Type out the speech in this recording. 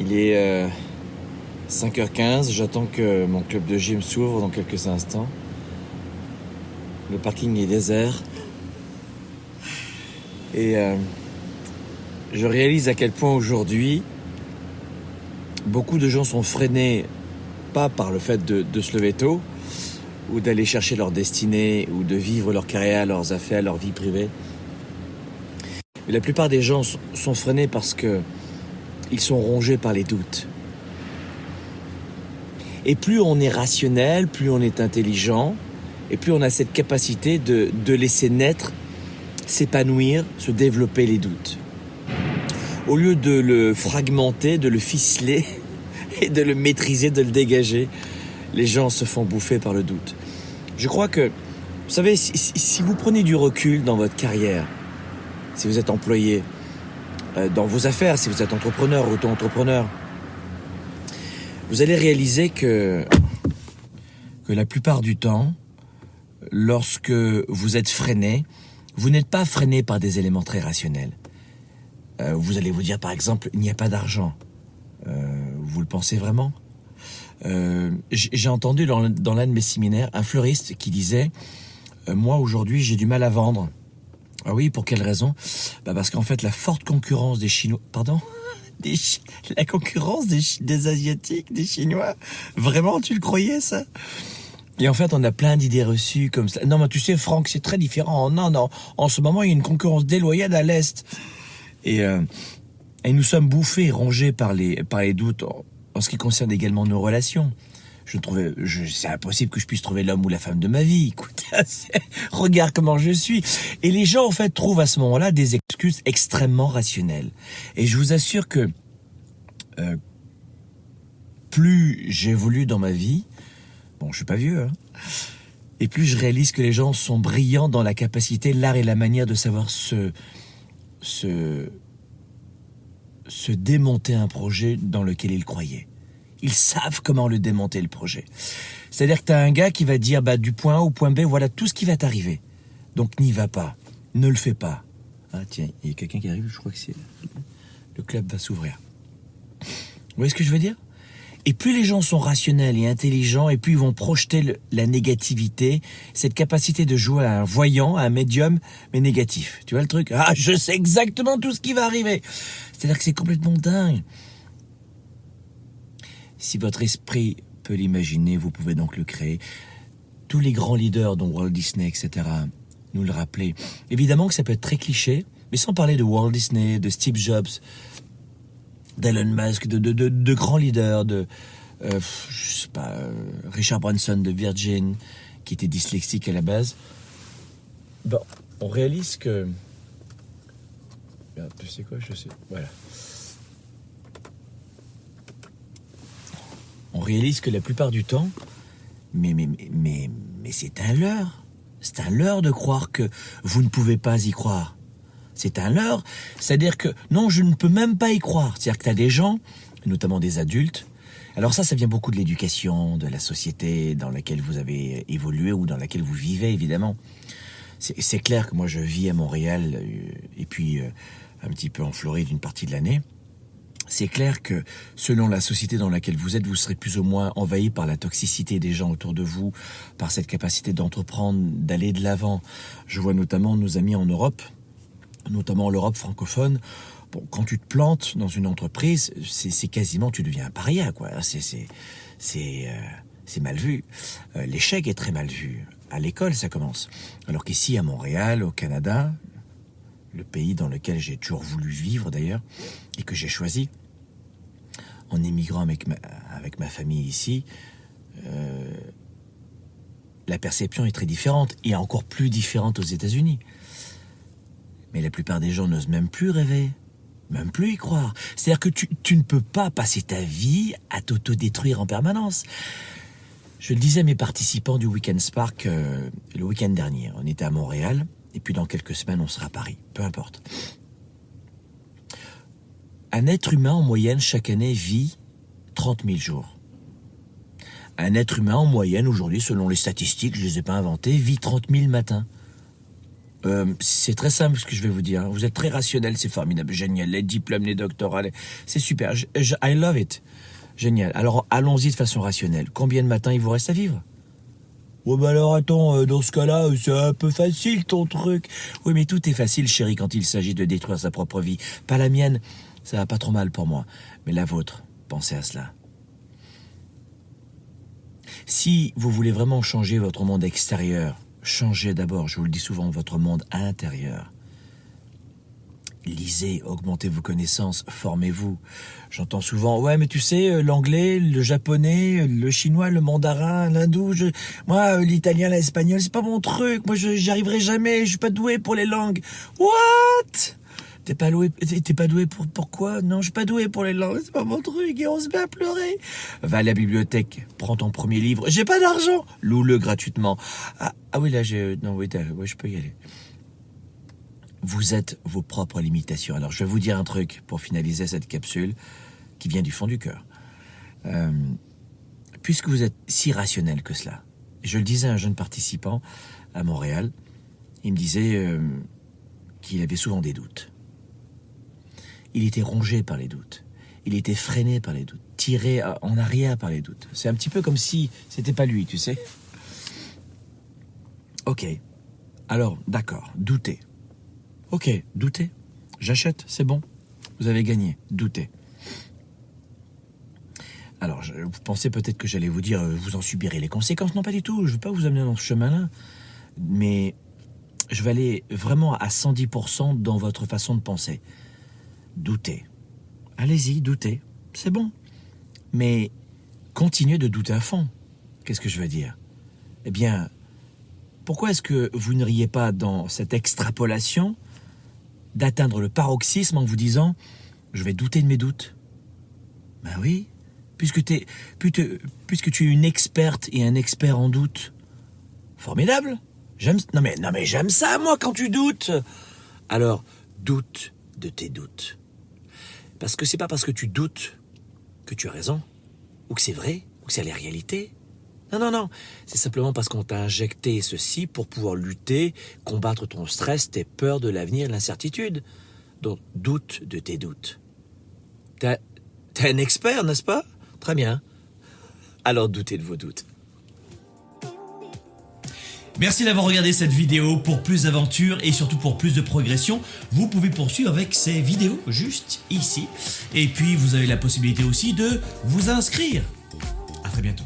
Il est euh, 5h15, j'attends que mon club de gym s'ouvre dans quelques instants. Le parking est désert. Et euh, je réalise à quel point aujourd'hui, beaucoup de gens sont freinés, pas par le fait de se lever tôt, ou d'aller chercher leur destinée, ou de vivre leur carrière, leurs affaires, leur vie privée. Mais la plupart des gens sont freinés parce que ils sont rongés par les doutes. Et plus on est rationnel, plus on est intelligent, et plus on a cette capacité de, de laisser naître, s'épanouir, se développer les doutes. Au lieu de le fragmenter, de le ficeler et de le maîtriser, de le dégager, les gens se font bouffer par le doute. Je crois que, vous savez, si, si vous prenez du recul dans votre carrière, si vous êtes employé, dans vos affaires, si vous êtes entrepreneur, ou auto-entrepreneur, vous allez réaliser que, que la plupart du temps, lorsque vous êtes freiné, vous n'êtes pas freiné par des éléments très rationnels. Euh, vous allez vous dire par exemple, il n'y a pas d'argent. Euh, vous le pensez vraiment euh, J'ai entendu dans, l'un de mes séminaires un fleuriste qui disait, euh, moi aujourd'hui j'ai du mal à vendre. Ah oui, pour quelle raison? Bah Parce qu'en fait la forte concurrence des Chinois... Pardon? Des La concurrence des, Asiatiques, des Chinois? Vraiment, tu le croyais ça? Et en fait, on a plein d'idées reçues comme ça. Non, mais tu sais, Franck, c'est très différent. Non, non. En ce moment, il y a une concurrence déloyale à l'Est. Et, euh, et nous sommes bouffés, rongés par les, par les doutes en ce qui concerne également nos relations. Je trouvais, c'est impossible que je puisse trouver l'homme ou la femme de ma vie. Écoute, regarde comment je suis. Et les gens, en fait, trouvent à ce moment-là des excuses extrêmement rationnelles. Et je vous assure que euh, plus j'évolue dans ma vie, bon, je suis pas vieux, hein, et plus je réalise que les gens sont brillants dans la capacité, l'art et la manière de savoir se, se, se démonter un projet dans lequel ils croyaient. Ils savent comment le démonter, le projet. C'est-à-dire que tu as un gars qui va dire, bah, du point A au point B, voilà tout ce qui va t'arriver. Donc n'y va pas. Ne le fais pas. Ah tiens, il y a quelqu'un qui arrive, je crois que c'est... Le club va s'ouvrir. Vous voyez ce que je veux dire? Et plus les gens sont rationnels et intelligents, et plus ils vont projeter la négativité, cette capacité de jouer à un voyant, à un médium, mais négatif. Tu vois le truc? Ah, je sais exactement tout ce qui va arriver. C'est-à-dire que c'est complètement dingue. Si votre esprit peut l'imaginer, vous pouvez donc le créer. Tous les grands leaders, dont Walt Disney, etc., nous le rappelaient. Évidemment que ça peut être très cliché, mais sans parler de Walt Disney, de Steve Jobs, d'Elon Musk, de, de, de, grands leaders, de euh, je sais pas, euh, Richard Branson de Virgin, qui était dyslexique à la base. Bon, on réalise que. Merde, tu sais quoi, je sais. Voilà. Réalise que la plupart du temps, mais, mais, mais, mais, c'est un leurre. C'est un leurre de croire que vous ne pouvez pas y croire. C'est un leurre. C'est-à-dire que non, je ne peux même pas y croire. C'est-à-dire que tu as des gens, notamment des adultes. Alors ça, ça vient beaucoup de l'éducation, de la société dans laquelle vous avez évolué ou dans laquelle vous vivez, évidemment. C'est c'est clair que moi, je vis à Montréal euh, et puis euh, un petit peu en Floride une partie de l'année. C'est clair que selon la société dans laquelle vous êtes, vous serez plus ou moins envahi par la toxicité des gens autour de vous, par cette capacité d'entreprendre, d'aller de l'avant. Je vois notamment nos amis en Europe, notamment l'Europe francophone. Bon, quand tu te plantes dans une entreprise, c'est quasiment, tu deviens un paria, quoi. C'est c'est euh, mal vu. Euh, L'échec est très mal vu. À l'école, ça commence. Alors qu'ici, à Montréal, au Canada, le pays dans lequel j'ai toujours voulu vivre d'ailleurs, et que j'ai choisi, en émigrant avec ma, famille ici, euh, la perception est très différente, et encore plus différente aux États-Unis. Mais la plupart des gens n'osent même plus rêver, même plus y croire. C'est-à-dire que tu, tu ne peux pas passer ta vie à t'autodétruire en permanence. Je le disais à mes participants du Weekend Spark euh, le week-end dernier. On était à Montréal, et puis dans quelques semaines, on sera à Paris. Peu importe. Un être humain, en moyenne, chaque année, vit 30 000 jours. Un être humain, en moyenne, aujourd'hui, selon les statistiques, je ne les ai pas inventées, vit 30 000 matins. Euh, c'est très simple ce que je vais vous dire. Vous êtes très rationnel, c'est formidable, génial. Les diplômes, les doctorats, c'est super. I love it. Génial. Alors allons-y de façon rationnelle. Combien de matins il vous reste à vivre? Ouais bah alors attends, euh, dans ce cas-là, c'est un peu facile ton truc. Oui mais tout est facile chérie quand il s'agit de détruire sa propre vie. Pas la mienne, ça va pas trop mal pour moi. Mais la vôtre, pensez à cela. Si vous voulez vraiment changer votre monde extérieur, changez d'abord, je vous le dis souvent, votre monde intérieur. Lisez, augmentez vos connaissances, formez-vous. J'entends souvent, ouais, mais tu sais, euh, l'anglais, le japonais, le chinois, le mandarin, l'hindou, je... moi, euh, l'italien, l'espagnol, c'est pas mon truc. Moi, j'y arriverai jamais. Je suis pas doué pour les langues. What? T'es pas doué, t'es pas doué pour pourquoi Non, je suis pas doué pour les langues, c'est pas mon truc et on se met à pleurer. Va à la bibliothèque, prends ton premier livre. J'ai pas d'argent, loue-le gratuitement. Ah, ah oui là, j'ai non oui, ouais, je peux y aller. Vous êtes vos propres limitations. Alors je vais vous dire un truc pour finaliser cette capsule qui vient du fond du cœur. Euh, puisque vous êtes si rationnel que cela, je le disais à un jeune participant à Montréal, il me disait euh, qu'il avait souvent des doutes. Il était rongé par les doutes. Il était freiné par les doutes, tiré en arrière par les doutes. C'est un petit peu comme si c'était pas lui, tu sais. Ok. Alors, d'accord, douter. Ok, doutez. J'achète, c'est bon. Vous avez gagné, doutez. Alors, vous pensez peut-être que j'allais vous dire, euh, vous en subirez les conséquences. Non, pas du tout. Je ne veux pas vous amener dans ce chemin-là. Mais je vais aller vraiment à 110% dans votre façon de penser. Doutez. Allez-y, doutez. C'est bon. Mais continuez de douter à fond. Qu'est-ce que je veux dire? Eh bien, pourquoi est-ce que vous n'iriez pas dans cette extrapolation d'atteindre le paroxysme en vous disant je vais douter de mes doutes. Ben oui, puisque, tu es une experte et un expert en doute. Formidable. J'aime non mais mais j'aime ça moi quand tu doutes. Alors, doute de tes doutes. Parce que c'est pas parce que tu doutes que tu as raison ou que c'est vrai ou que c'est la réalité. Non, non, non. C'est simplement parce qu'on t'a injecté ceci pour pouvoir lutter, combattre ton stress, tes peurs de l'avenir, l'incertitude. Donc, doute de tes doutes. T'es un expert, n'est-ce pas? Très bien. Alors, doutez de vos doutes. Merci d'avoir regardé cette vidéo. Pour plus d'aventures et surtout pour plus de progression, vous pouvez poursuivre avec ces vidéos juste ici. Et puis, vous avez la possibilité aussi de vous inscrire. À très bientôt.